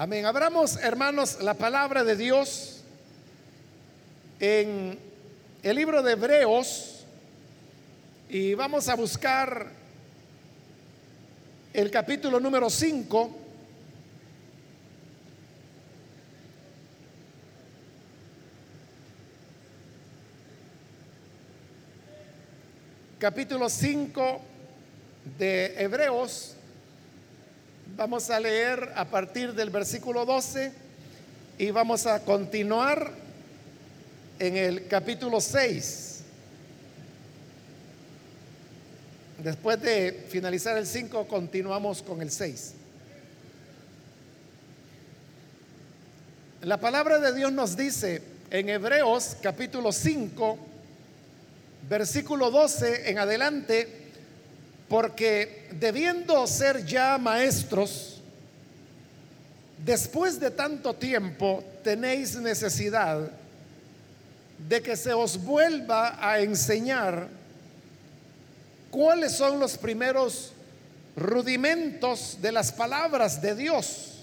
Amén. Abramos, hermanos, la palabra de Dios en el libro de Hebreos y vamos a buscar el capítulo número 5. Capítulo 5 de Hebreos. Vamos a leer a partir del versículo 12 y vamos a continuar en el capítulo 6. Después de finalizar el 5, continuamos con el 6. La palabra de Dios nos dice en Hebreos capítulo 5, versículo 12 en adelante, porque debiendo ser ya maestros, después de tanto tiempo tenéis necesidad de que se os vuelva a enseñar cuáles son los primeros rudimentos de las palabras de Dios.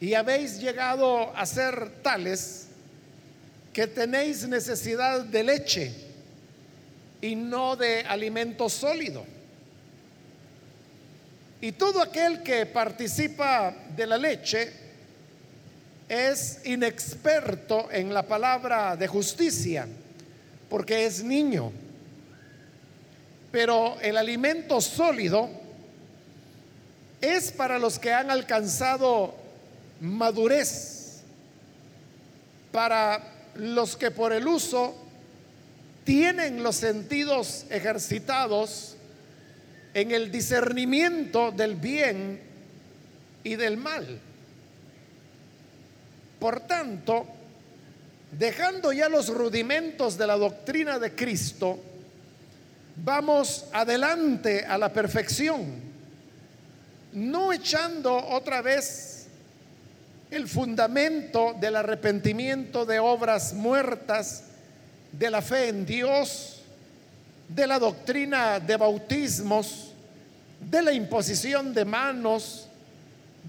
Y habéis llegado a ser tales que tenéis necesidad de leche y no de alimento sólido. Y todo aquel que participa de la leche es inexperto en la palabra de justicia, porque es niño. Pero el alimento sólido es para los que han alcanzado madurez, para los que por el uso tienen los sentidos ejercitados en el discernimiento del bien y del mal. Por tanto, dejando ya los rudimentos de la doctrina de Cristo, vamos adelante a la perfección, no echando otra vez el fundamento del arrepentimiento de obras muertas, de la fe en Dios, de la doctrina de bautismos, de la imposición de manos,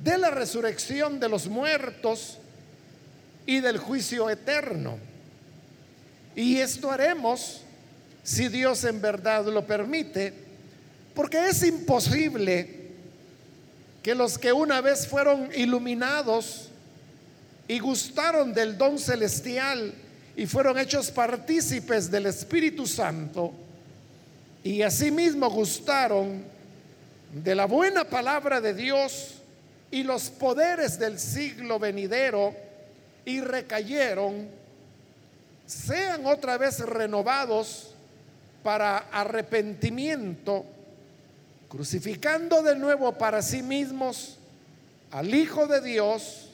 de la resurrección de los muertos y del juicio eterno. Y esto haremos si Dios en verdad lo permite, porque es imposible que los que una vez fueron iluminados y gustaron del don celestial y fueron hechos partícipes del Espíritu Santo y asimismo gustaron de la buena palabra de Dios y los poderes del siglo venidero y recayeron, sean otra vez renovados para arrepentimiento, crucificando de nuevo para sí mismos al Hijo de Dios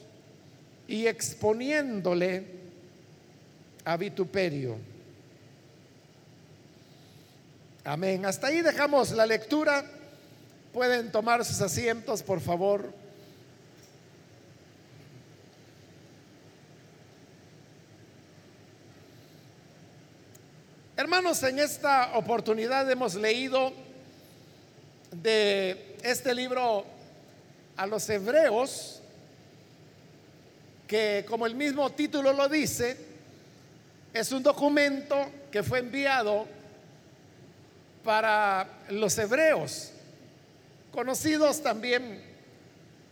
y exponiéndole a vituperio. Amén. Hasta ahí dejamos la lectura. Pueden tomar sus asientos, por favor. Hermanos, en esta oportunidad hemos leído de este libro a los hebreos, que como el mismo título lo dice, es un documento que fue enviado para los hebreos, conocidos también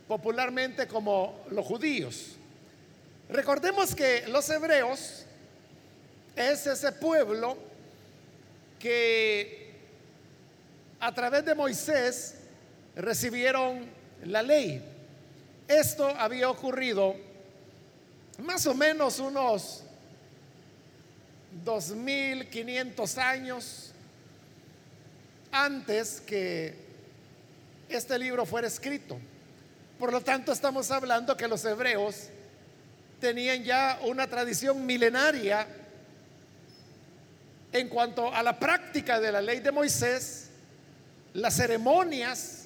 popularmente como los judíos. Recordemos que los hebreos es ese pueblo que a través de Moisés recibieron la ley. Esto había ocurrido más o menos unos 2500 años antes que este libro fuera escrito. Por lo tanto, estamos hablando que los hebreos tenían ya una tradición milenaria en cuanto a la práctica de la ley de Moisés, las ceremonias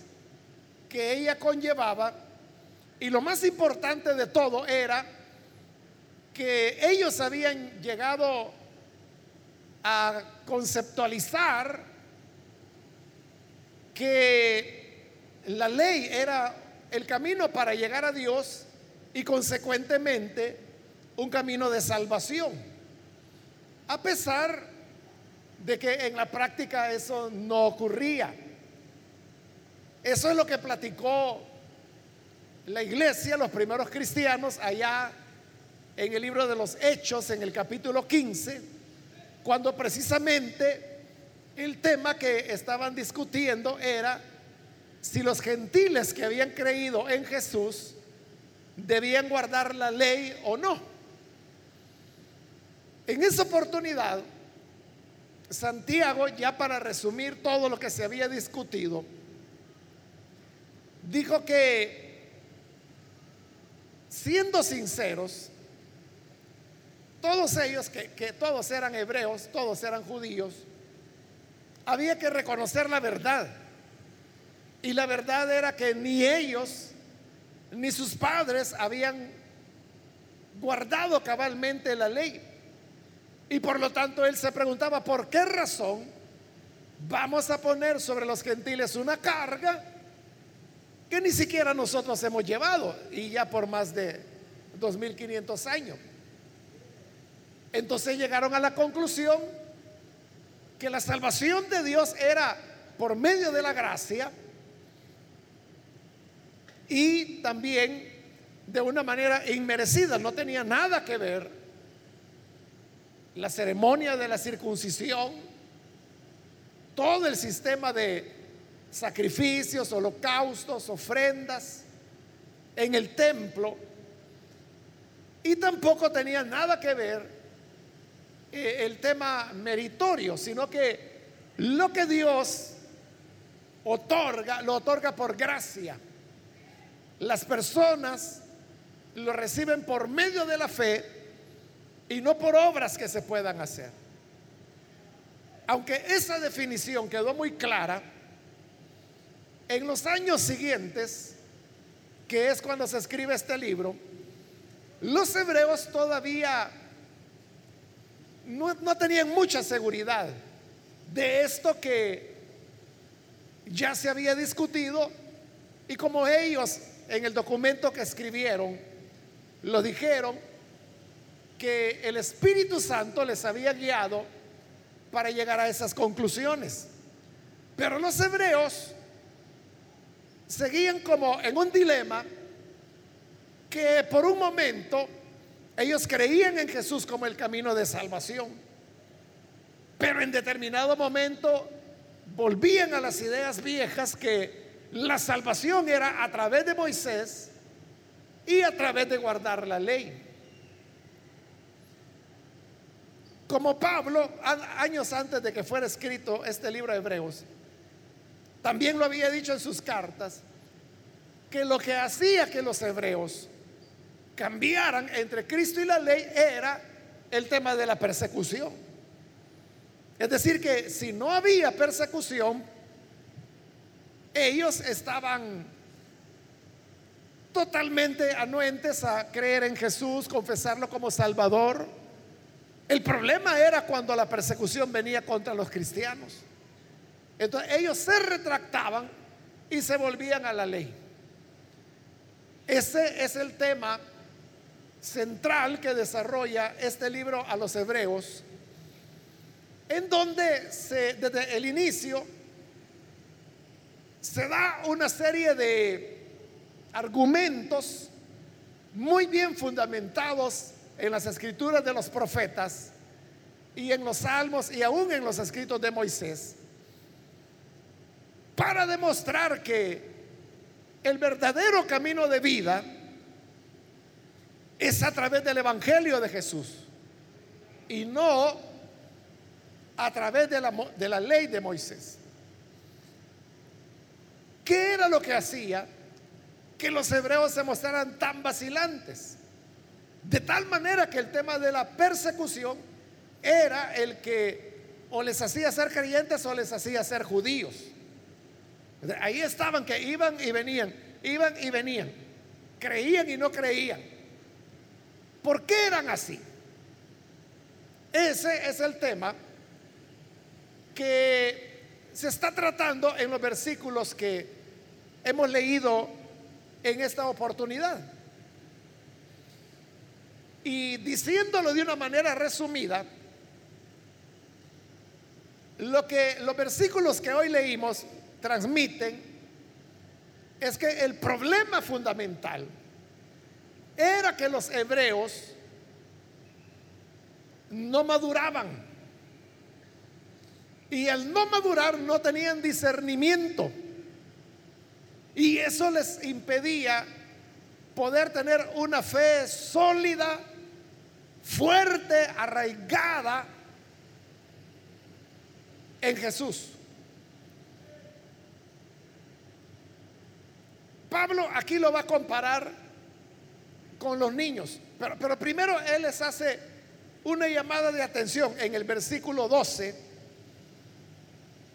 que ella conllevaba, y lo más importante de todo era que ellos habían llegado a conceptualizar que la ley era el camino para llegar a Dios y consecuentemente un camino de salvación. A pesar de que en la práctica eso no ocurría. Eso es lo que platicó la iglesia, los primeros cristianos, allá en el libro de los Hechos, en el capítulo 15, cuando precisamente el tema que estaban discutiendo era si los gentiles que habían creído en Jesús debían guardar la ley o no. En esa oportunidad, Santiago, ya para resumir todo lo que se había discutido, dijo que, siendo sinceros, todos ellos, que, todos eran hebreos, todos eran judíos, había que reconocer la verdad. Y la verdad era que ni ellos ni sus padres habían guardado cabalmente la ley. Y por lo tanto él se preguntaba, ¿por qué razón vamos a poner sobre los gentiles una carga que ni siquiera nosotros hemos llevado y ya por más de 2500 años? Entonces llegaron a la conclusión que la salvación de Dios era por medio de la gracia y también de una manera inmerecida, no tenía nada que ver la ceremonia de la circuncisión, todo el sistema de sacrificios, holocaustos, ofrendas en el templo, y tampoco tenía nada que ver el tema meritorio, sino que lo que Dios otorga, lo otorga por gracia. Las personas lo reciben por medio de la fe y no por obras que se puedan hacer. Aunque esa definición quedó muy clara, en los años siguientes, que es cuando se escribe este libro, los hebreos todavía no, tenían mucha seguridad de esto que ya se había discutido y como ellos en el documento que escribieron lo dijeron que el Espíritu Santo les había guiado para llegar a esas conclusiones. Pero los hebreos seguían como en un dilema que por un momento ellos creían en Jesús como el camino de salvación, pero en determinado momento volvían a las ideas viejas que la salvación era a través de Moisés y a través de guardar la ley. Como Pablo, años antes de que fuera escrito este libro de Hebreos, también lo había dicho en sus cartas, que lo que hacía que los hebreos cambiaran entre Cristo y la ley era el tema de la persecución. Es decir, que si no había persecución, ellos estaban totalmente anuentes a creer en Jesús, confesarlo como Salvador. El problema era cuando la persecución venía contra los cristianos. Entonces ellos se retractaban y se volvían a la ley. Ese es el tema central que desarrolla este libro a los hebreos, en donde se, desde el inicio se da una serie de argumentos muy bien fundamentados en las escrituras de los profetas y en los salmos y aún en los escritos de Moisés, para demostrar que el verdadero camino de vida es a través del Evangelio de Jesús y no a través de la, de la ley de Moisés. ¿Qué era lo que hacía que los hebreos se mostraran tan vacilantes? De tal manera que el tema de la persecución era el que o les hacía ser creyentes o les hacía ser judíos. Ahí estaban que iban y venían, iban y venían, creían y no creían. ¿Por qué eran así? Ese es el tema que se está tratando en los versículos que hemos leído en esta oportunidad. Y diciéndolo de una manera resumida, lo que los versículos que hoy leímos transmiten es que el problema fundamental era que los hebreos no maduraban. Y al no madurar no tenían discernimiento. Y eso les impedía poder tener una fe sólida, fuerte, arraigada en Jesús. Pablo aquí lo va a comparar con los niños, pero, primero él les hace una llamada de atención en el versículo 12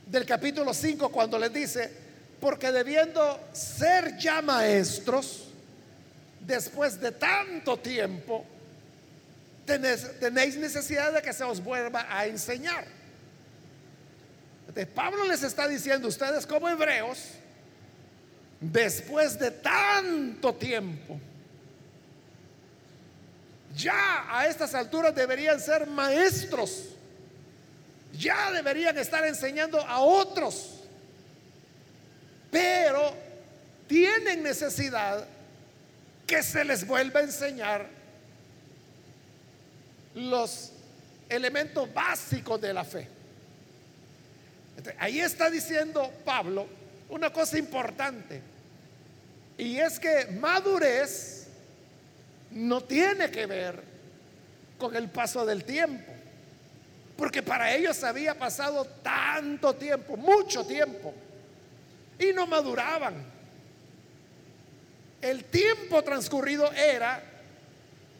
del capítulo 5 cuando les dice, porque debiendo ser ya maestros, después de tanto tiempo, tenéis, necesidad de que se os vuelva a enseñar. Pablo les está diciendo, ustedes como hebreos, después de tanto tiempo, ya a estas alturas deberían ser maestros ya deberían estar enseñando a otros, pero tienen necesidad que se les vuelva a enseñar los elementos básicos de la fe. ahí está diciendo Pablo una cosa importante, y es que madurez no tiene que ver con el paso del tiempo. Porque para ellos había pasado tanto tiempo, mucho tiempo, y no maduraban. El tiempo transcurrido era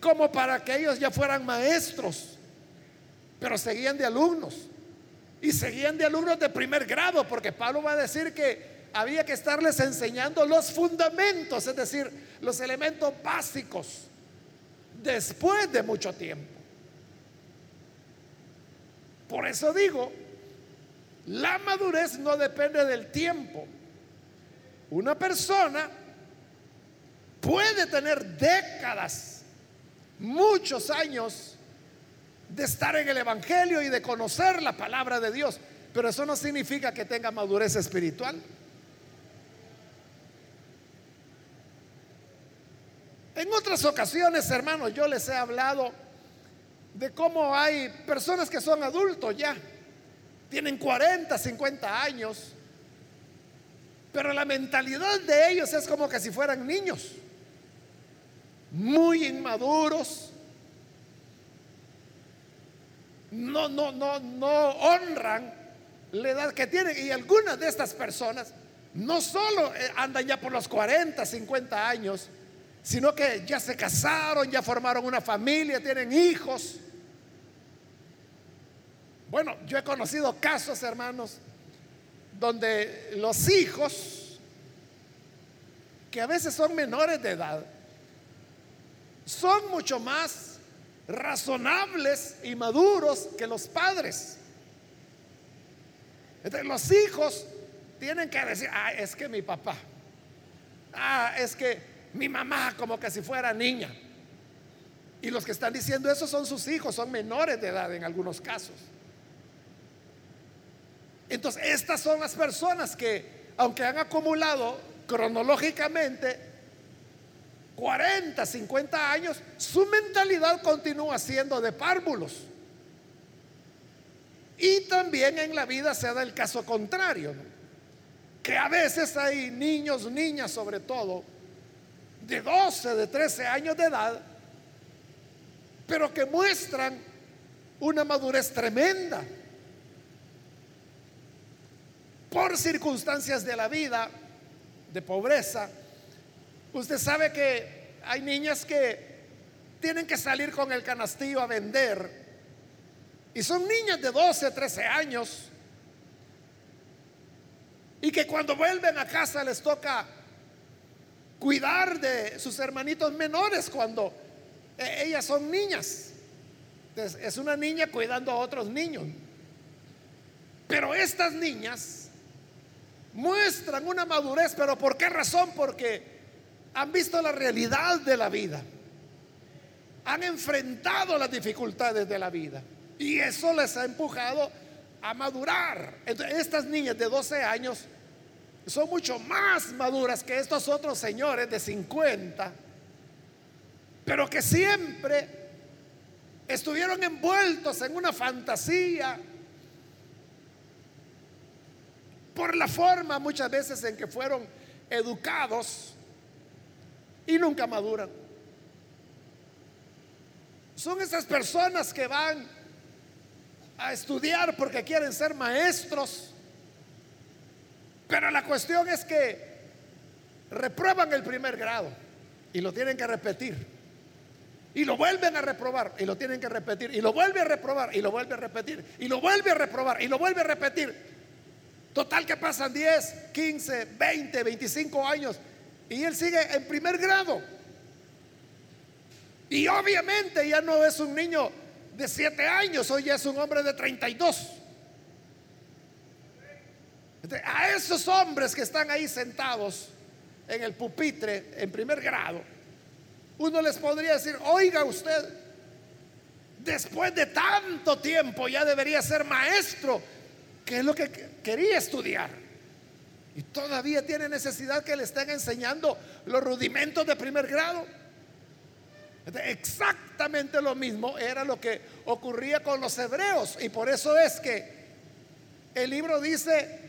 como para que ellos ya fueran maestros, pero seguían de alumnos. Y seguían de alumnos de primer grado, porque Pablo va a decir que había que estarles enseñando los fundamentos, es decir, los elementos básicos, después de mucho tiempo. Por eso digo, la madurez no depende del tiempo. Una persona puede tener décadas, muchos años de estar en el Evangelio y de conocer la palabra de Dios, pero eso no significa que tenga madurez espiritual. En otras ocasiones, hermanos, yo les he hablado de cómo hay personas que son adultos ya, tienen 40, 50 años, pero la mentalidad de ellos es como que si fueran niños, muy inmaduros, no, no, no, no honran la edad que tienen. Y algunas de estas personas no solo eh, andan ya por los 40, 50 años, sino que ya se casaron, ya formaron una familia, tienen hijos. Bueno, yo he conocido casos, hermanos, donde los hijos, que a veces son menores de edad, son mucho más razonables y maduros que los padres. Entonces, los hijos tienen que decir, ah, es que mi papá, ah, es que mi mamá como que si fuera niña. Y los que están diciendo eso son sus hijos, son menores de edad en algunos casos. Entonces, estas son las personas que, aunque han acumulado cronológicamente 40, 50 años, su mentalidad continúa siendo de párvulos. Y también en la vida se da el caso contrario, que a veces hay niños, niñas sobre todo, de 12, de 13 años de edad, pero que muestran una madurez tremenda por circunstancias de la vida, de pobreza, usted sabe que hay niñas que tienen que salir con el canastillo a vender. Y son niñas de 12, 13 años. Y que cuando vuelven a casa les toca cuidar de sus hermanitos menores cuando eh, ellas son niñas. es una niña cuidando a otros niños. Pero estas niñas muestran una madurez, pero ¿por qué razón? Porque han visto la realidad de la vida, han enfrentado las dificultades de la vida y eso les ha empujado a madurar. estas niñas de 12 años son mucho más maduras que estos otros señores de 50, pero que siempre estuvieron envueltos en una fantasía por la forma muchas veces en que fueron educados y nunca maduran. Son esas personas que van a estudiar porque quieren ser maestros. Pero la cuestión es que reprueban el primer grado y lo tienen que repetir. Y lo vuelven a reprobar y lo tienen que repetir. Y lo vuelve a reprobar y lo vuelve a repetir. Y lo vuelve a reprobar y lo vuelve a repetir. Total que pasan 10, 15, 20, 25 años. Y él sigue en primer grado. Y obviamente ya no es un niño de 7 años, hoy ya es un hombre de 32. A esos hombres que están ahí sentados en el pupitre en primer grado, uno les podría decir, oiga usted, después de tanto tiempo ya debería ser maestro, que es lo que quería estudiar. Y todavía tiene necesidad que le estén enseñando los rudimentos de primer grado. Exactamente lo mismo era lo que ocurría con los hebreos. Y por eso es que el libro dice,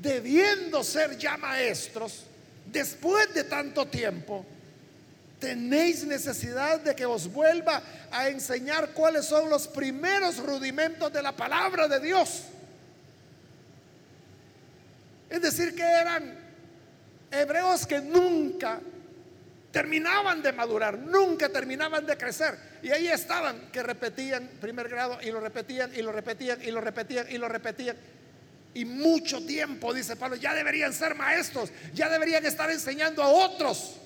debiendo ser ya maestros, después de tanto tiempo, tenéis necesidad de que os vuelva a enseñar cuáles son los primeros rudimentos de la palabra de Dios. Es decir, que eran hebreos que nunca terminaban de madurar, nunca terminaban de crecer. Y ahí estaban, que repetían primer grado y lo repetían y lo repetían y lo repetían y lo repetían. Y mucho tiempo, dice Pablo, ya deberían ser maestros, ya deberían estar enseñando a otros.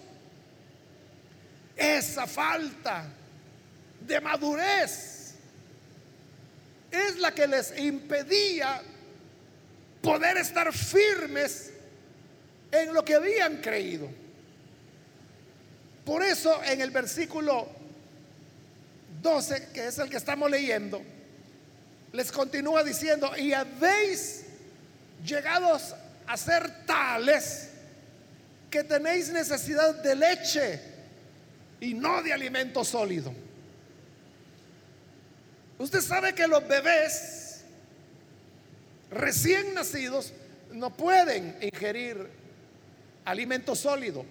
Esa falta de madurez es la que les impedía poder estar firmes en lo que habían creído. Por eso en el versículo 12, que es el que estamos leyendo, les continúa diciendo, y habéis llegados a ser tales que tenéis necesidad de leche y no de alimento sólido. Usted sabe que los bebés recién nacidos no pueden ingerir alimento sólido.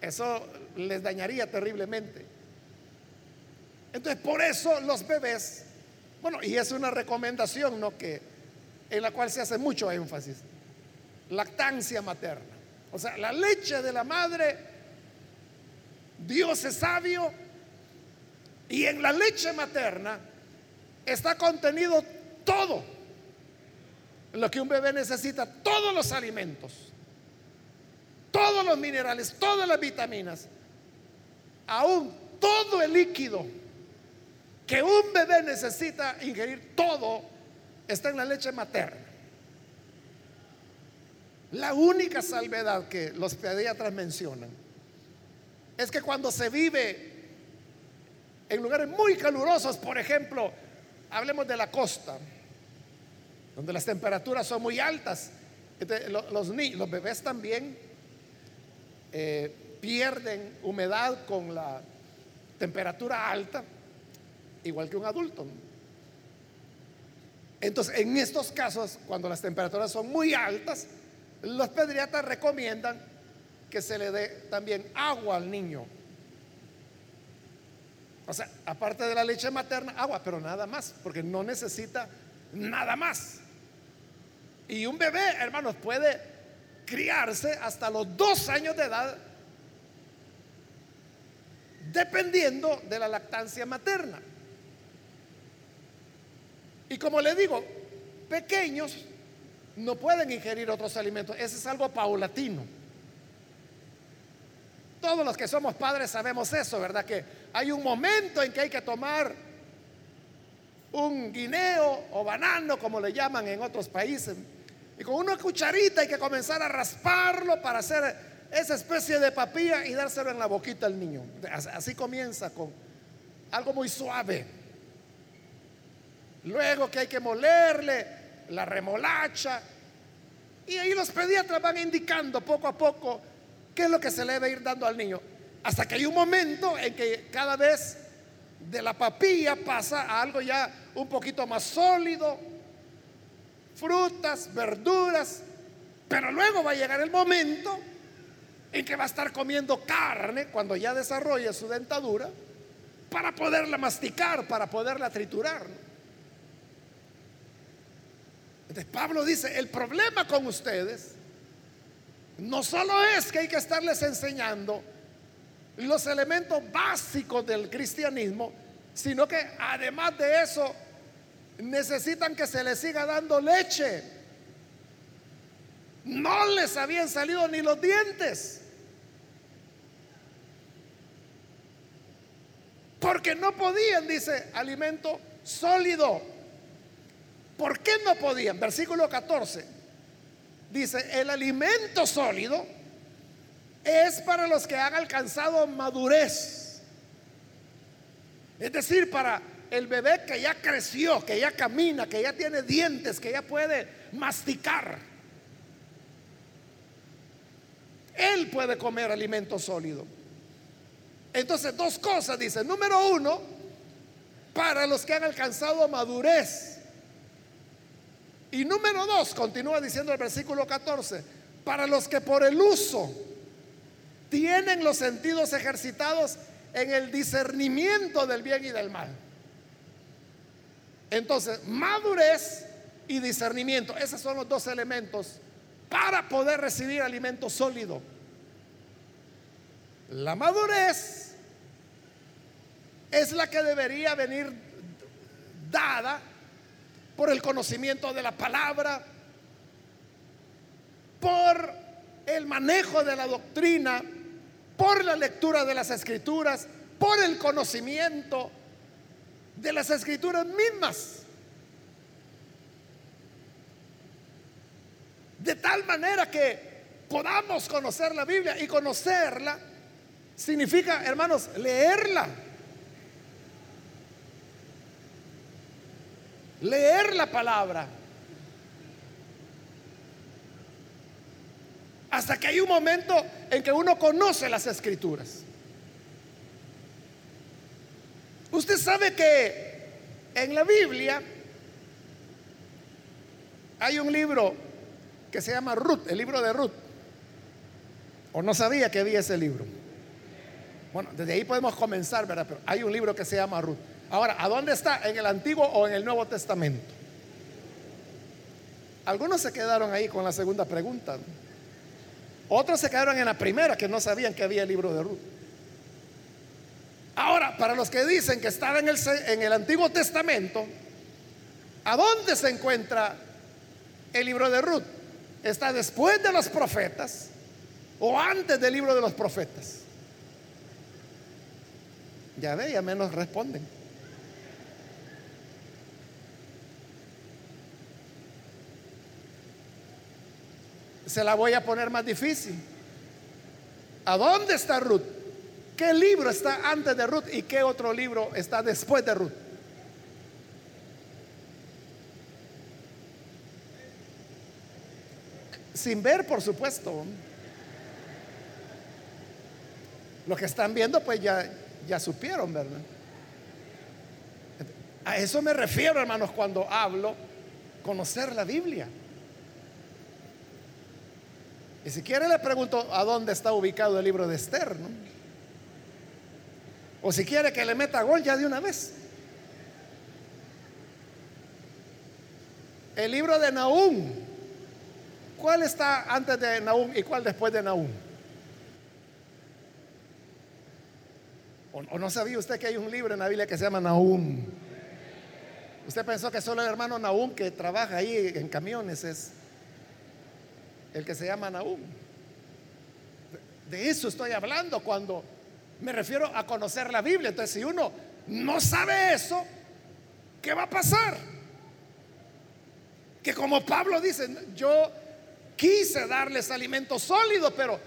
Eso les dañaría terriblemente. Entonces, por eso los bebés, bueno, y es una recomendación, ¿no? Que en la cual se hace mucho énfasis, lactancia materna. O sea, la leche de la madre, Dios es sabio, y en la leche materna está contenido todo lo que un bebé necesita, todos los alimentos todos los minerales, todas las vitaminas, aún todo el líquido que un bebé necesita ingerir, todo está en la leche materna. La única salvedad que los pediatras mencionan es que cuando se vive en lugares muy calurosos, por ejemplo, hablemos de la costa, donde las temperaturas son muy altas, los, los bebés también eh, pierden humedad con la temperatura alta, igual que un adulto. Entonces, en estos casos, cuando las temperaturas son muy altas, los pediatras recomiendan que se le dé también agua al niño. O sea, aparte de la leche materna, agua, pero nada más, porque no necesita nada más. Y un bebé, hermanos, puede criarse hasta los dos años de edad, dependiendo de la lactancia materna. Y como le digo, pequeños no pueden ingerir otros alimentos. Ese es algo paulatino. Todos los que somos padres sabemos eso, ¿verdad? Que hay un momento en que hay que tomar un guineo o banano, como le llaman en otros países, y con una cucharita hay que comenzar a rasparlo para hacer esa especie de papilla y dárselo en la boquita al niño. Así comienza con algo muy suave. Luego que hay que molerle la remolacha. Y ahí los pediatras van indicando poco a poco qué es lo que se le debe ir dando al niño. Hasta que hay un momento en que cada vez de la papilla pasa a algo ya un poquito más sólido, frutas, verduras, pero luego va a llegar el momento en que va a estar comiendo carne cuando ya desarrolle su dentadura para poderla masticar, para poderla triturar. Pablo dice, el problema con ustedes no solo es que hay que estarles enseñando los elementos básicos del cristianismo, sino que además de eso necesitan que se les siga dando leche. No les habían salido ni los dientes. Porque no podían, dice, alimento sólido. ¿Por qué no podían? Versículo 14. Dice, el alimento sólido es para los que han alcanzado madurez. Es decir, para el bebé que ya creció, que ya camina, que ya tiene dientes, que ya puede masticar. Él puede comer alimento sólido. Entonces, dos cosas, dice. Número uno, para los que han alcanzado madurez. Y número dos, continúa diciendo el versículo 14, para los que por el uso tienen los sentidos ejercitados en el discernimiento del bien y del mal. Entonces, madurez y discernimiento, esos son los dos elementos para poder recibir alimento sólido. La madurez es la que debería venir dada por el conocimiento de la palabra, por el manejo de la doctrina, por la lectura de las escrituras, por el conocimiento de las escrituras mismas. De tal manera que podamos conocer la Biblia y conocerla significa, hermanos, leerla. Leer la palabra. Hasta que hay un momento en que uno conoce las escrituras. Usted sabe que en la Biblia hay un libro que se llama Ruth, el libro de Ruth. O no sabía que había ese libro. Bueno, desde ahí podemos comenzar, ¿verdad? Pero hay un libro que se llama Ruth. Ahora, ¿a dónde está? ¿En el Antiguo o en el Nuevo Testamento? Algunos se quedaron ahí con la segunda pregunta. Otros se quedaron en la primera, que no sabían que había el libro de Ruth. Ahora, para los que dicen que estaba en el, en el Antiguo Testamento, ¿a dónde se encuentra el libro de Ruth? ¿Está después de los profetas o antes del libro de los profetas? Ya ve, ya menos responden. Se la voy a poner más difícil. ¿A dónde está Ruth? ¿Qué libro está antes de Ruth y qué otro libro está después de Ruth? Sin ver, por supuesto. Los que están viendo, pues ya, ya supieron, ¿verdad? A eso me refiero, hermanos, cuando hablo conocer la Biblia. Y si quiere le pregunto a dónde está ubicado el libro de Esther, ¿no? O si quiere que le meta gol ya de una vez. El libro de Nahum. ¿Cuál está antes de Nahum y cuál después de Nahum? ¿O, no sabía usted que hay un libro en la Biblia que se llama Nahum? Usted pensó que solo el hermano Nahum que trabaja ahí en camiones es el que se llama Nahum. De eso estoy hablando cuando me refiero a conocer la Biblia. Entonces, si uno no sabe eso, ¿qué va a pasar? Que como Pablo dice, yo quise darles alimento sólido, pero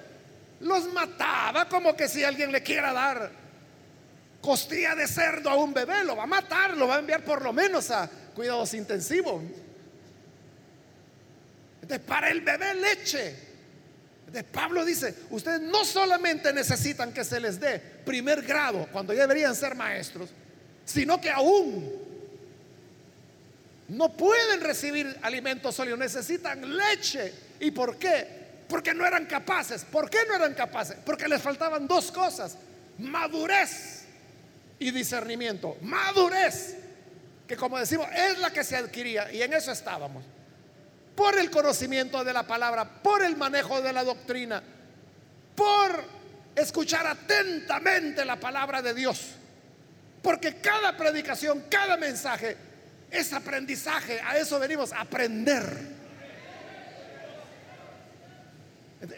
los mataba como que si alguien le quiera dar costilla de cerdo a un bebé, lo va a matar, lo va a enviar por lo menos a cuidados intensivos. Entonces, para el bebé leche. Entonces, Pablo dice, ustedes no solamente necesitan que se les dé primer grado, cuando ya deberían ser maestros, sino que aún no pueden recibir alimentos sólidos, necesitan leche. ¿Y por qué? Porque no eran capaces. ¿Por qué no eran capaces? Porque les faltaban dos cosas. Madurez y discernimiento. Madurez, que como decimos, es la que se adquiría y en eso estábamos. Por el conocimiento de la palabra, por el manejo de la doctrina, por escuchar atentamente la palabra de Dios. Porque cada predicación, cada mensaje es aprendizaje. A eso venimos, aprender.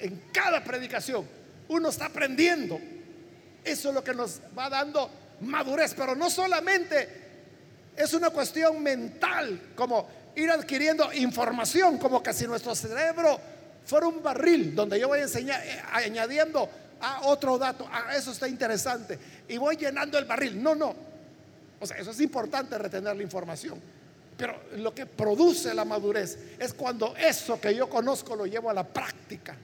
En cada predicación uno está aprendiendo. Eso es lo que nos va dando madurez, pero no solamente es una cuestión mental, como ir adquiriendo información, como que si nuestro cerebro fuera un barril donde yo voy enseñar, eh, añadiendo a otro dato, a eso está interesante, y voy llenando el barril. No, no. O sea, eso es importante retener la información. Pero lo que produce la madurez es cuando eso que yo conozco lo llevo a la práctica.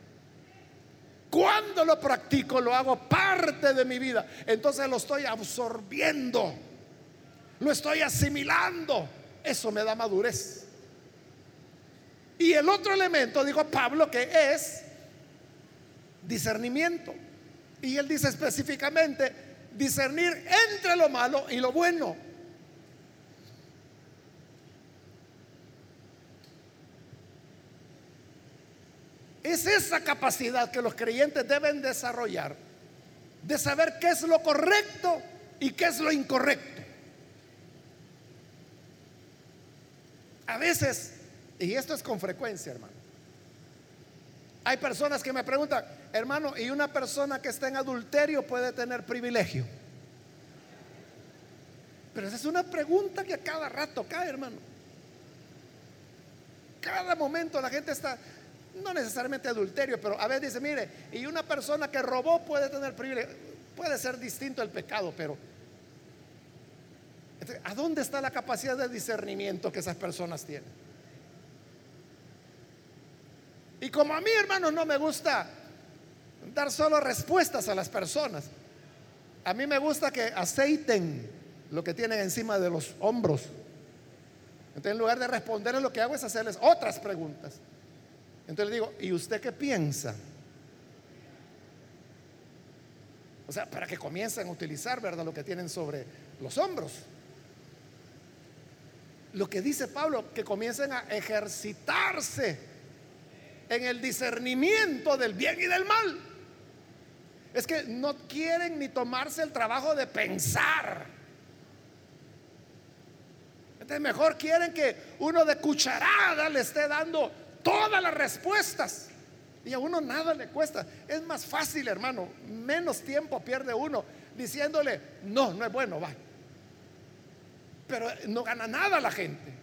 Cuando lo practico, lo hago parte de mi vida. Entonces lo estoy absorbiendo. Lo estoy asimilando. Eso me da madurez. Y el otro elemento, dijo Pablo, que es discernimiento. Y él dice específicamente, discernir entre lo malo y lo bueno. Es esa capacidad que los creyentes deben desarrollar de saber qué es lo correcto y qué es lo incorrecto. A veces, y esto es con frecuencia, hermano, hay personas que me preguntan, hermano, ¿y una persona que está en adulterio puede tener privilegio? Pero esa es una pregunta que a cada rato cae, hermano. Cada momento la gente está, no necesariamente adulterio, pero a veces dice, mire, y una persona que robó puede tener privilegio, puede ser distinto el pecado, pero ¿a dónde está la capacidad de discernimiento que esas personas tienen? Y como a mí, hermano, no me gusta dar solo respuestas a las personas, a mí me gusta que aceiten lo que tienen encima de los hombros. Entonces, en lugar de responderles, lo que hago es hacerles otras preguntas. Entonces le digo, ¿y usted qué piensa? O sea, para que comiencen a utilizar, ¿verdad? Lo que tienen sobre los hombros. Lo que dice Pablo, que comiencen a ejercitarse en el discernimiento del bien y del mal. Es que no quieren ni tomarse el trabajo de pensar. Entonces mejor quieren que uno de cucharada le esté dando todas las respuestas. Y a uno nada le cuesta. Es más fácil, hermano. Menos tiempo pierde uno diciéndole, no, no es bueno, va. Pero no gana nada la gente.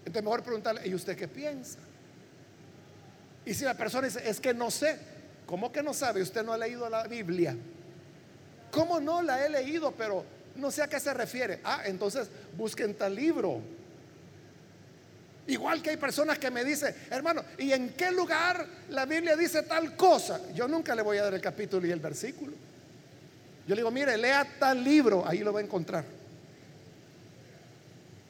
Entonces mejor preguntarle, ¿y usted qué piensa? Y si la persona dice, es que no sé, ¿cómo que no sabe? Usted no ha leído la Biblia. ¿Cómo no la he leído? Pero no sé a qué se refiere. Ah, entonces busquen tal libro Igual que hay personas que me dicen, hermano, ¿y en qué lugar la Biblia dice tal cosa? Yo nunca le voy a dar el capítulo y el versículo. Yo le digo, mire, lea tal libro, ahí lo va a encontrar.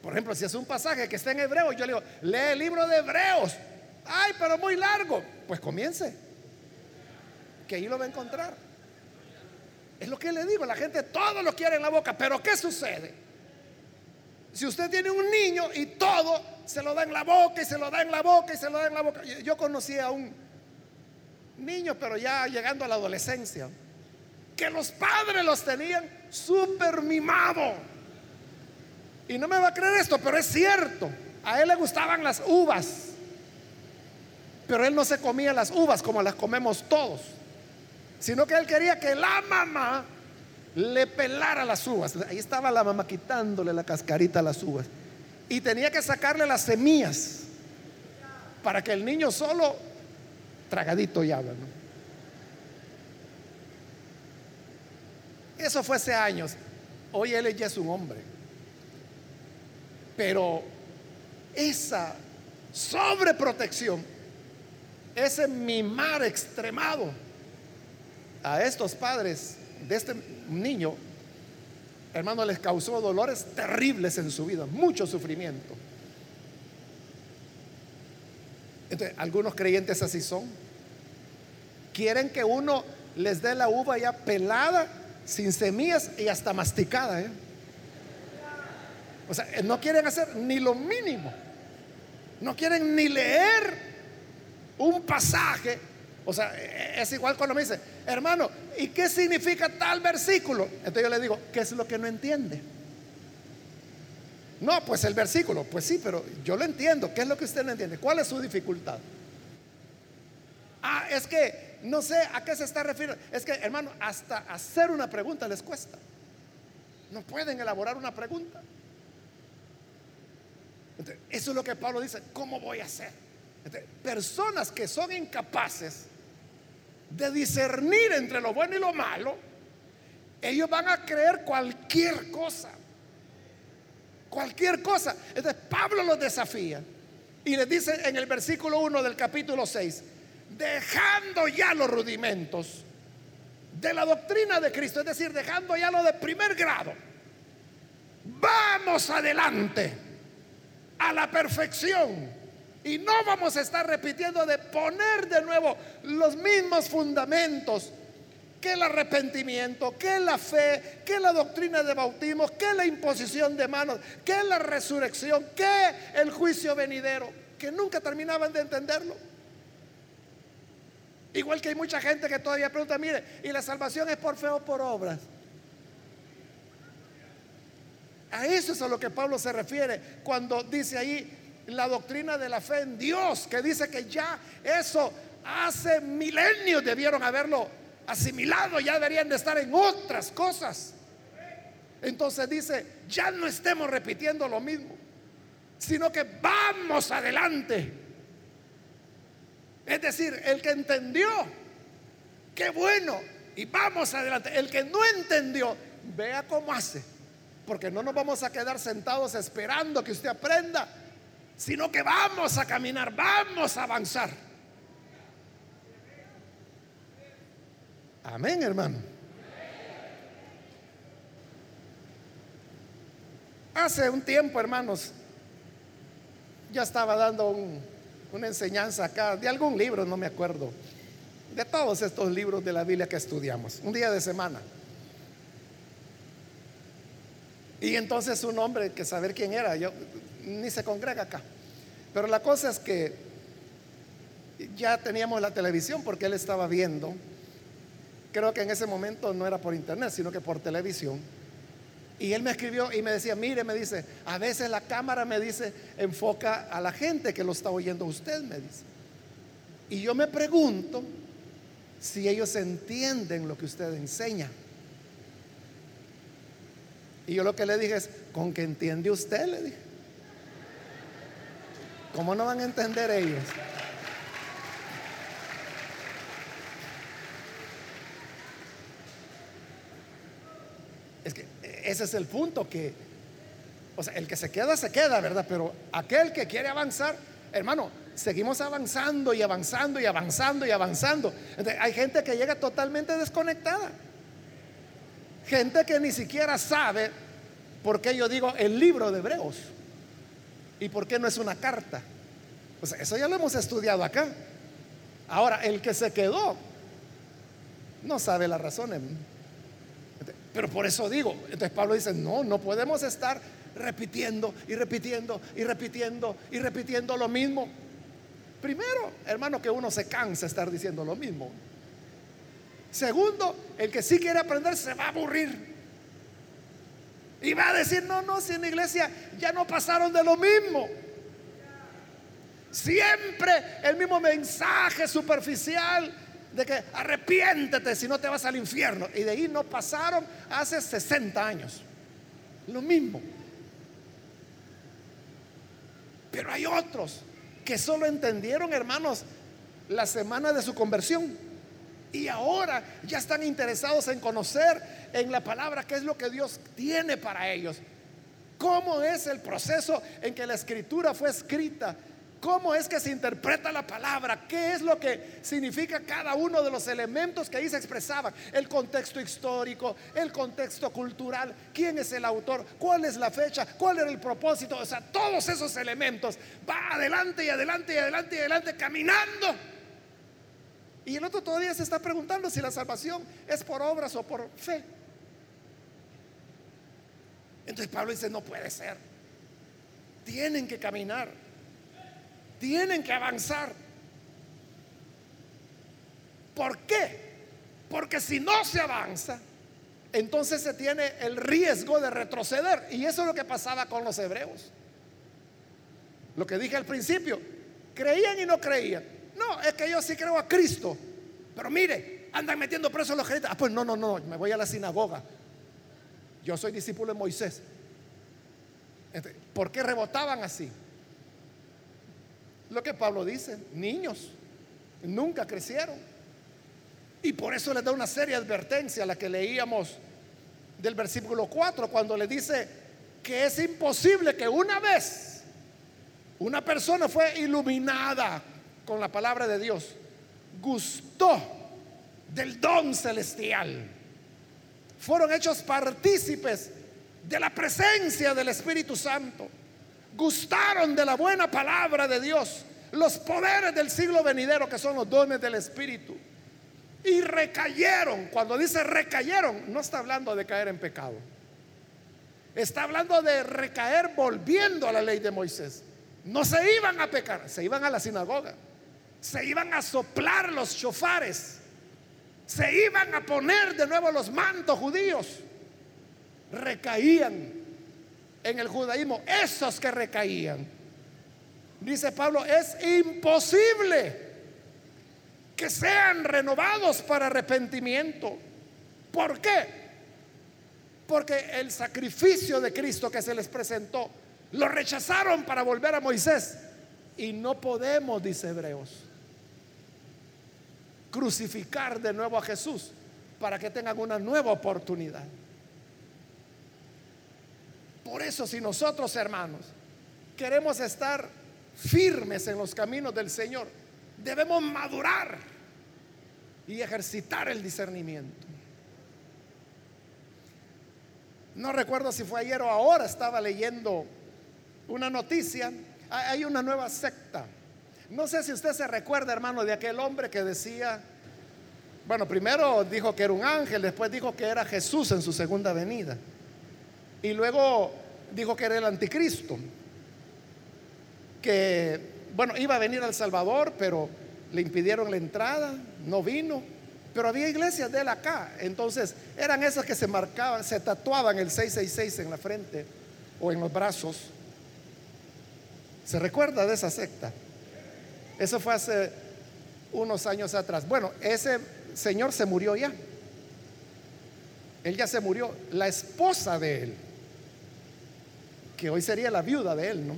Por ejemplo, si es un pasaje que está en hebreo, yo le digo, lee el libro de Hebreos. Ay, pero muy largo. Pues comience. Que ahí lo va a encontrar. Es lo que le digo, la gente todo lo quiere en la boca, pero ¿qué sucede? Si usted tiene un niño y todo se lo da en la boca y se lo da en la boca y se lo da en la boca. Yo conocí a un niño, pero ya llegando a la adolescencia, que los padres los tenían súper mimado. Y no me va a creer esto, pero es cierto. A él le gustaban las uvas. Pero él no se comía las uvas como las comemos todos. Sino que él quería que la mamá le pelara las uvas. Ahí estaba la mamá quitándole la cascarita a las uvas. Y tenía que sacarle las semillas para que el niño solo tragadito y habla. Eso fue hace años. Hoy él ya es un hombre. Pero esa sobreprotección, ese mimar extremado a estos padres de este niño, hermano, les causó dolores terribles en su vida, mucho sufrimiento. Entonces, algunos creyentes así son. Quieren que uno les dé la uva ya pelada, sin semillas y hasta masticada. ¿eh? O sea, no quieren hacer ni lo mínimo. No quieren ni leer un pasaje. O sea, es igual cuando me dice, hermano, ¿y qué significa tal versículo? Entonces yo le digo, ¿qué es lo que no entiende? No, pues el versículo, pues sí, pero yo lo entiendo. ¿Qué es lo que usted no entiende? ¿Cuál es su dificultad? Ah, es que no sé a qué se está refiriendo. Es que, hermano, hasta hacer una pregunta les cuesta. No pueden elaborar una pregunta. eso es lo que Pablo dice. ¿Cómo voy a hacer? Personas que son incapaces de discernir entre lo bueno y lo malo, ellos van a creer cualquier cosa. Cualquier cosa. Entonces Pablo los desafía y les dice en el versículo 1 del capítulo 6, dejando ya los rudimentos de la doctrina de Cristo, es decir, dejando ya lo de primer grado, vamos adelante a la perfección. Y no vamos a estar repitiendo de poner de nuevo los mismos fundamentos que el arrepentimiento, que la fe, que la doctrina de bautismo, que la imposición de manos, que la resurrección, que el juicio venidero, que nunca terminaban de entenderlo. Igual que hay mucha gente que todavía pregunta, mire, ¿y la salvación es por fe o por obras? A eso es a lo que Pablo se refiere cuando dice ahí la doctrina de la fe en Dios, que dice que ya eso hace milenios debieron haberlo asimilado, ya deberían de estar en otras cosas. Entonces dice, ya no estemos repitiendo lo mismo, sino que vamos adelante. Es decir, el que entendió, qué bueno, y vamos adelante. El que no entendió, vea cómo hace. Porque no nos vamos a quedar sentados esperando que usted aprenda, sino que vamos a caminar, vamos a avanzar. Amén, hermano. Hace un tiempo, hermanos, ya estaba dando una enseñanza acá de algún libro, no me acuerdo, de todos estos libros de la Biblia que estudiamos, un día de semana. Y entonces un hombre que saber quién era, yo ni se congrega acá. Pero la cosa es que ya teníamos la televisión porque él estaba viendo Creo que en ese momento no era por internet, sino que por televisión. Y él me escribió y me decía, mire, me dice, a veces la cámara me dice, enfoca a la gente que lo está oyendo usted, me dice. Y yo me pregunto si ellos entienden lo que usted enseña. Y yo lo que le dije es, con que entiende usted, le dije. ¿Cómo no van a entender ellos? ese es el punto que, o sea, el que se queda, se queda, ¿verdad? Pero aquel que quiere avanzar, hermano, seguimos avanzando y avanzando y avanzando y avanzando. hay gente que llega totalmente desconectada. Gente que ni siquiera sabe por qué yo digo el libro de Hebreos y por qué no es una carta. Sea, eso ya lo hemos estudiado acá. Ahora, el que se quedó no sabe las razones. Pero por eso digo, entonces Pablo dice, no, no podemos estar repitiendo y repitiendo y repitiendo y repitiendo lo mismo. Primero, hermano, que uno se cansa de estar diciendo lo mismo. Segundo, el que sí quiere aprender se va a aburrir. Y va a decir, no, no, si en la iglesia ya no pasaron de lo mismo. Siempre el mismo mensaje superficial de que arrepiéntete si no te vas al infierno. Y de ahí no pasaron hace 60 años. Lo mismo. Pero hay otros que solo entendieron, hermanos, la semana de su conversión. Y ahora ya están interesados en conocer en la palabra qué es lo que Dios tiene para ellos. ¿Cómo es el proceso en que la escritura fue escrita? ¿Cómo es que se interpreta la palabra? ¿Qué es lo que significa cada uno de los elementos que ahí se expresaban? El contexto histórico, el contexto cultural, quién es el autor, cuál es la fecha, cuál era el propósito. O sea, todos esos elementos va adelante y adelante y adelante y adelante caminando. Y el otro todavía se está preguntando si la salvación es por obras o por fe. Entonces Pablo dice, no puede ser. Tienen que caminar tienen que avanzar. ¿Por qué? Porque si no se avanza, entonces se tiene el riesgo de retroceder. Y eso es lo que pasaba con los hebreos. Lo que dije al principio, creían y no creían. No, es que yo sí creo a Cristo. Pero mire, andan metiendo presos los creyentes. Ah, pues no, no, no, me voy a la sinagoga. Yo soy discípulo de Moisés. ¿Por qué rebotaban así? Lo que Pablo dice, niños, nunca crecieron. Y por eso les da una seria advertencia la que leíamos del versículo 4, cuando le dice que es imposible que una vez una persona fue iluminada con la palabra de Dios, gustó del don celestial, fueron hechos partícipes de la presencia del Espíritu Santo gustaron de la buena palabra de Dios, los poderes del siglo venidero que son los dones del Espíritu. Y recayeron. Cuando dice recayeron, no está hablando de caer en pecado. Está hablando de recaer volviendo a la ley de Moisés. No se iban a pecar, se iban a la sinagoga. Se iban a soplar los chofares. Se iban a poner de nuevo los mantos judíos. Recaían en el judaísmo, esos que recaían. Dice Pablo, es imposible que sean renovados para arrepentimiento. ¿Por qué? Porque el sacrificio de Cristo que se les presentó, lo rechazaron para volver a Moisés. Y no podemos, dice Hebreos, crucificar de nuevo a Jesús para que tengan una nueva oportunidad. Por eso si nosotros, hermanos, queremos estar firmes en los caminos del Señor, debemos madurar y ejercitar el discernimiento. No recuerdo si fue ayer o ahora, estaba leyendo una noticia. Hay una nueva secta. No sé si usted se recuerda, hermano, de aquel hombre que decía, bueno, primero dijo que era un ángel, después dijo que era Jesús en su segunda venida. Y luego dijo que era el anticristo, que, bueno, iba a venir al Salvador, pero le impidieron la entrada, no vino. Pero había iglesias de él acá. Entonces eran esas que se marcaban, se tatuaban el 666 en la frente o en los brazos. ¿Se recuerda de esa secta? Eso fue hace unos años atrás. Bueno, ese señor se murió ya. Él ya se murió. La esposa de él que hoy sería la viuda de él, ¿no?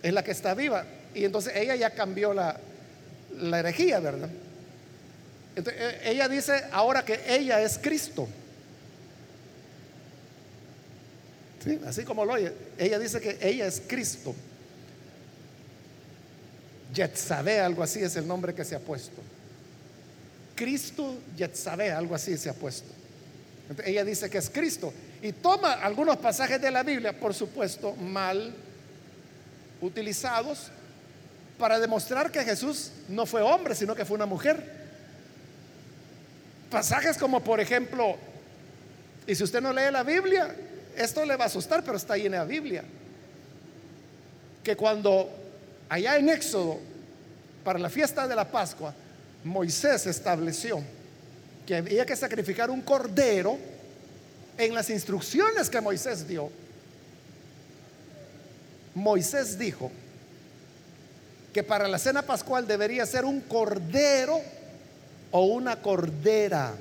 Es la que está viva. Y entonces ella ya cambió la, la herejía, ¿verdad? Entonces, e, ella dice ahora que ella es Cristo. ¿Sí? Así como lo oye. Ella dice que ella es Cristo. Yetzabé, algo así es el nombre que se ha puesto. Cristo Yetzabé, algo así se ha puesto. ella dice que es Cristo. Y toma algunos pasajes de la Biblia, por supuesto, mal utilizados, para demostrar que Jesús no fue hombre, sino que fue una mujer. Pasajes como, por ejemplo, y si usted no lee la Biblia, esto le va a asustar, pero está ahí en la Biblia, que cuando allá en Éxodo, para la fiesta de la Pascua, Moisés estableció que había que sacrificar un cordero, en las instrucciones que Moisés dio, Moisés dijo que para la cena pascual debería ser un cordero o una cordera.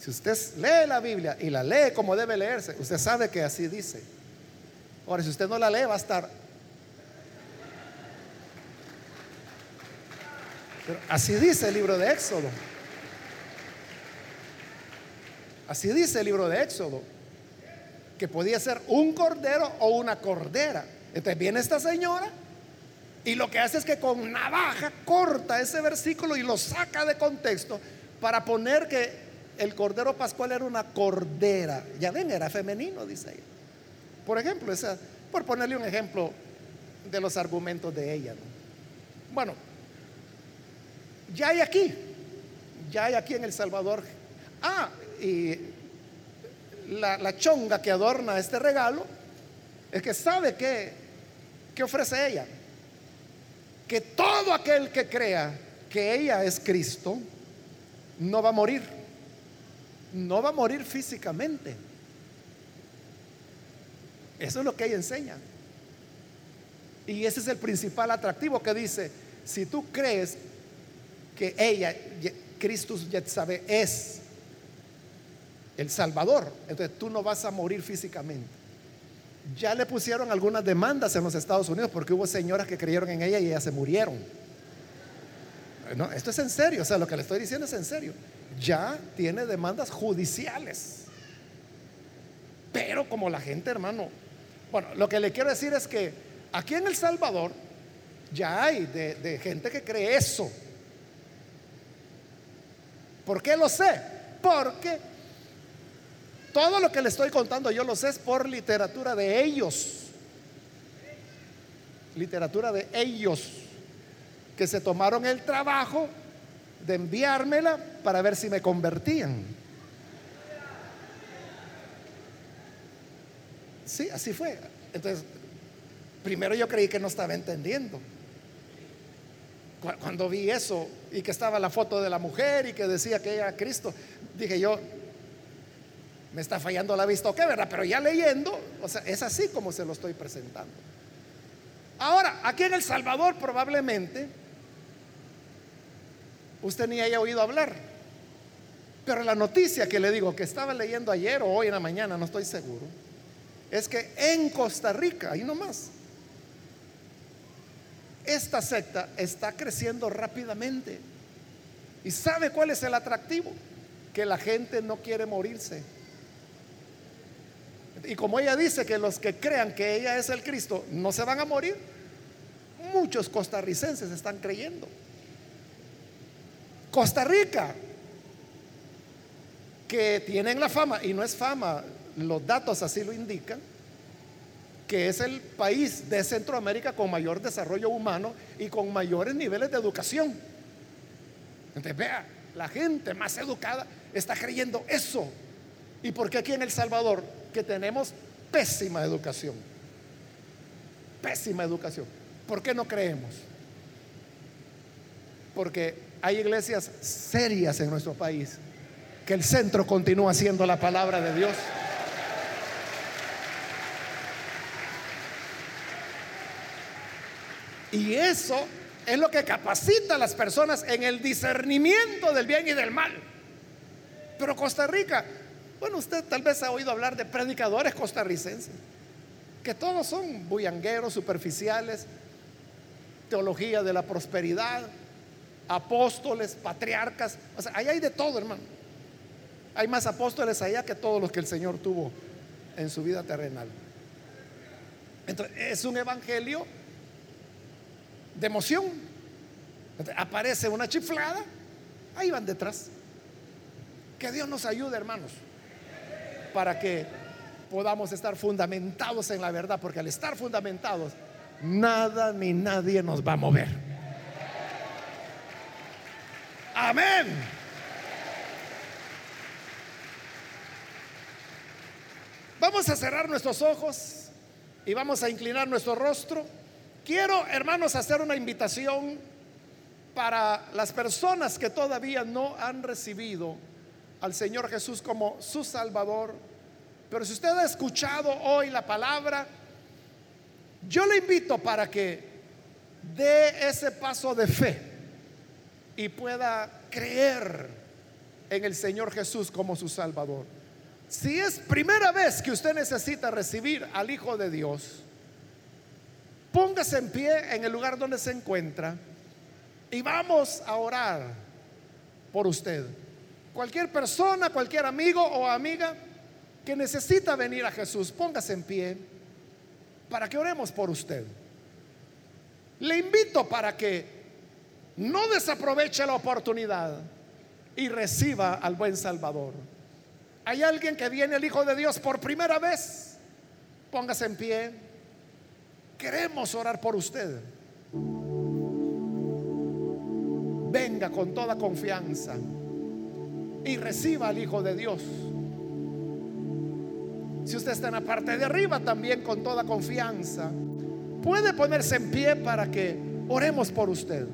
Si usted lee la Biblia y la lee como debe leerse, usted sabe que así dice. Ahora, si usted no la lee, va a estar Pero así dice el libro de Éxodo. Así dice el libro de Éxodo. Que podía ser un cordero o una cordera. Entonces viene esta señora y lo que hace es que con navaja corta ese versículo y lo saca de contexto para poner que el cordero pascual era una cordera. Ya ven, era femenino, dice ella. Por ejemplo, por ponerle un ejemplo de los argumentos de ella. Bueno, ya hay aquí, ya hay aquí en El Salvador. Ah, y la, la chonga que adorna este regalo es que sabe que, que ofrece ella. Que todo aquel que crea que ella es Cristo no va a morir. No va a morir físicamente. Eso es lo que ella enseña. Y ese es el principal atractivo que dice, si tú crees que ella, Cristo sabe, es el Salvador, entonces tú no vas a morir físicamente. Ya le pusieron algunas demandas en los Estados Unidos porque hubo señoras que creyeron en ella y ellas se murieron. No, esto es en serio, o sea, lo que le estoy diciendo es en serio. Ya tiene demandas judiciales. Pero como la gente, hermano, bueno, lo que le quiero decir es que aquí en El Salvador ya hay de, de gente que cree eso. ¿Por qué lo sé? Porque todo lo que le estoy contando yo lo sé es por literatura de ellos. Literatura de ellos que se tomaron el trabajo de enviármela para ver si me convertían. Sí, así fue. Entonces, primero yo creí que no estaba entendiendo. Cuando vi eso y que estaba la foto de la mujer y que decía que ella era Cristo, dije yo, me está fallando la vista o qué, ¿verdad? Pero ya leyendo, o sea, es así como se lo estoy presentando. Ahora, aquí en El Salvador probablemente usted ni haya oído hablar. Pero la noticia que le digo que estaba leyendo ayer o hoy en la mañana, no estoy seguro, es que en Costa Rica, ahí nomás, esta secta está creciendo rápidamente. ¿Y sabe cuál es el atractivo? Que la gente no quiere morirse. Y como ella dice que los que crean que ella es el Cristo no se van a morir, muchos costarricenses están creyendo. Costa Rica, que tienen la fama, y no es fama, los datos así lo indican, que es el país de Centroamérica con mayor desarrollo humano y con mayores niveles de educación. Entonces, vea, la gente más educada está creyendo eso. ¿Y por qué aquí en El Salvador que tenemos pésima educación. Pésima educación. ¿Por qué no creemos? Porque hay iglesias serias en nuestro país, que el centro continúa siendo la palabra de Dios. Y eso es lo que capacita a las personas en el discernimiento del bien y del mal. Pero Costa Rica bueno, usted tal vez ha oído hablar de predicadores costarricenses, que todos son bullangueros, superficiales, teología de la prosperidad, apóstoles, patriarcas. O sea, ahí hay de todo, hermano. Hay más apóstoles allá que todos los que el Señor tuvo en su vida terrenal. Entonces, es un evangelio de emoción. aparece una chiflada, ahí van detrás. Que Dios nos ayude, hermanos para que podamos estar fundamentados en la verdad, porque al estar fundamentados, nada ni nadie nos va a mover. Amén. Vamos a cerrar nuestros ojos y vamos a inclinar nuestro rostro. Quiero, hermanos, hacer una invitación para las personas que todavía no han recibido al Señor Jesús como su Salvador. Pero si usted ha escuchado hoy la palabra, yo le invito para que dé ese paso de fe y pueda creer en el Señor Jesús como su Salvador. Si es primera vez que usted necesita recibir al Hijo de Dios, póngase en pie en el lugar donde se encuentra Y vamos a orar por usted. Cualquier persona, cualquier amigo o amiga que necesita venir a Jesús, póngase en pie para que oremos por usted. Le invito para que no desaproveche la oportunidad y reciba al buen Salvador. ¿Hay alguien que viene el Hijo de Dios por primera vez? Póngase en pie. Queremos orar por usted. Venga con toda confianza y reciba al Hijo de Dios. Si usted está en la parte de arriba, también con toda confianza, puede ponerse en pie para que oremos por usted.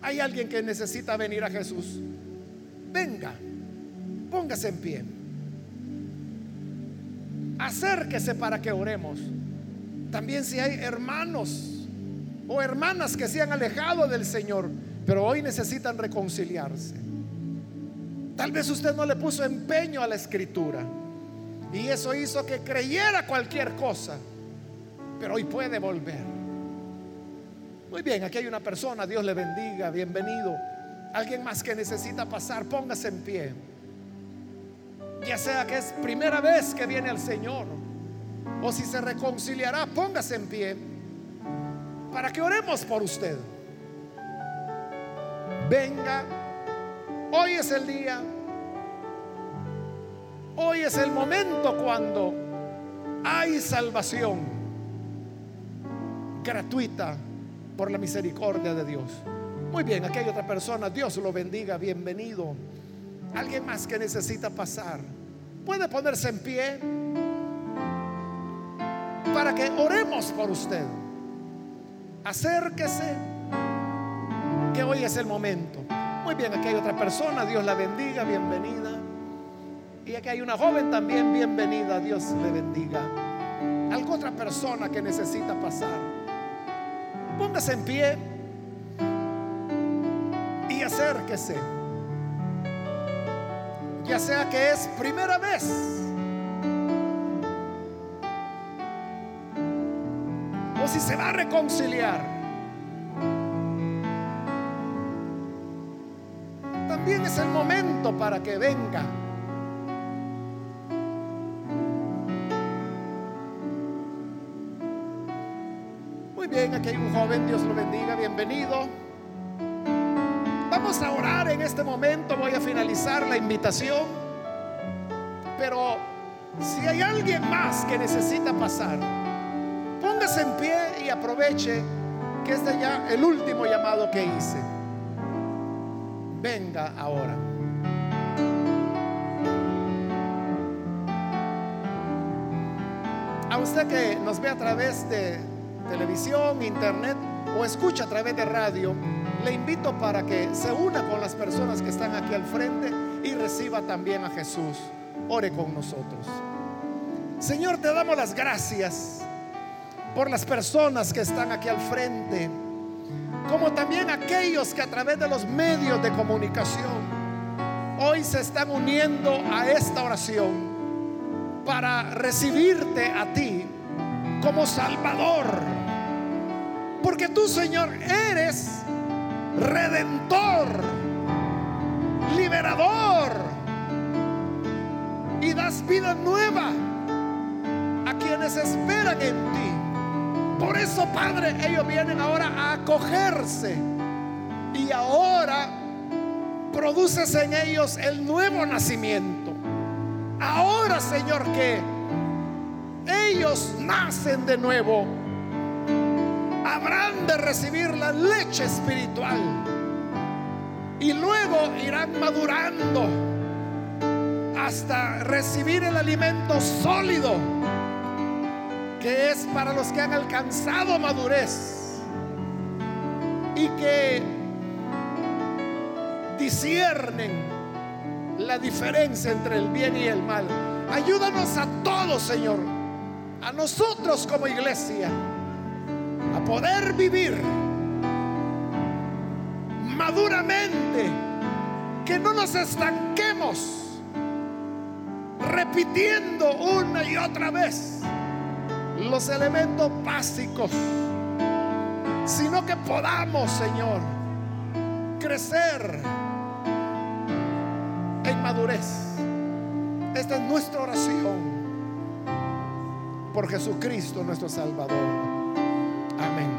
Hay alguien que necesita venir a Jesús. Venga, póngase en pie. Acérquese para que oremos. También si hay hermanos o hermanas que se han alejado del Señor, pero hoy necesitan reconciliarse. Tal vez usted no le puso empeño a la escritura y eso hizo que creyera cualquier cosa, pero hoy puede volver. Muy bien, aquí hay una persona, Dios le bendiga, bienvenido. Alguien más que necesita pasar, póngase en pie. Ya sea que es primera vez que viene al Señor o si se reconciliará, póngase en pie para que oremos por usted. Venga Hoy es el día. Hoy es el momento cuando hay salvación gratuita por la misericordia de Dios. Muy bien, aquí hay otra persona. Dios lo bendiga. Bienvenido. Alguien más que necesita pasar. Puede ponerse en pie para que oremos por usted. Acérquese, que hoy es el momento. Muy bien, aquí hay otra persona, Dios la bendiga, bienvenida. Y aquí hay una joven también, bienvenida, Dios le bendiga. Alguna otra persona que necesita pasar. Póngase en pie y acérquese. Ya sea que es primera vez. Si se va a reconciliar. también es el momento para que venga. Muy bien, aquí hay un joven, Dios lo bendiga, bienvenido. Vamos a orar en este momento, voy a finalizar la invitación, pero si hay alguien más que necesita pasar, póngase en pie aproveche que este ya el último llamado que hice venga ahora. A usted que nos ve a través de televisión, internet o escucha a través de radio, le invito para que se una con las personas que están aquí al frente y reciba también a Jesús. Ore con nosotros. Señor, te damos las gracias por las personas que están aquí al frente como también aquellos que a través de los medios de comunicación hoy se están uniendo a esta oración para recibirte a ti como Salvador. Porque tú, Señor, eres redentor, liberador y das vida nueva a quienes esperan en ti. Por eso, Padre, ellos vienen ahora a acogerse. Y ahora produces en ellos el nuevo nacimiento. Ahora, Señor, que ellos nacen de nuevo, habrán de recibir la leche espiritual. Y luego irán madurando hasta recibir el alimento sólido que es para los que han alcanzado madurez y que disciernen la diferencia entre el bien y el mal. Ayúdanos a todos, Señor, a nosotros como iglesia, a poder vivir maduramente, que no nos estanquemos repitiendo una y otra vez los elementos básicos sino que podamos, Señor, crecer en madurez. Esta es nuestra oración por Jesucristo nuestro Salvador. Amén.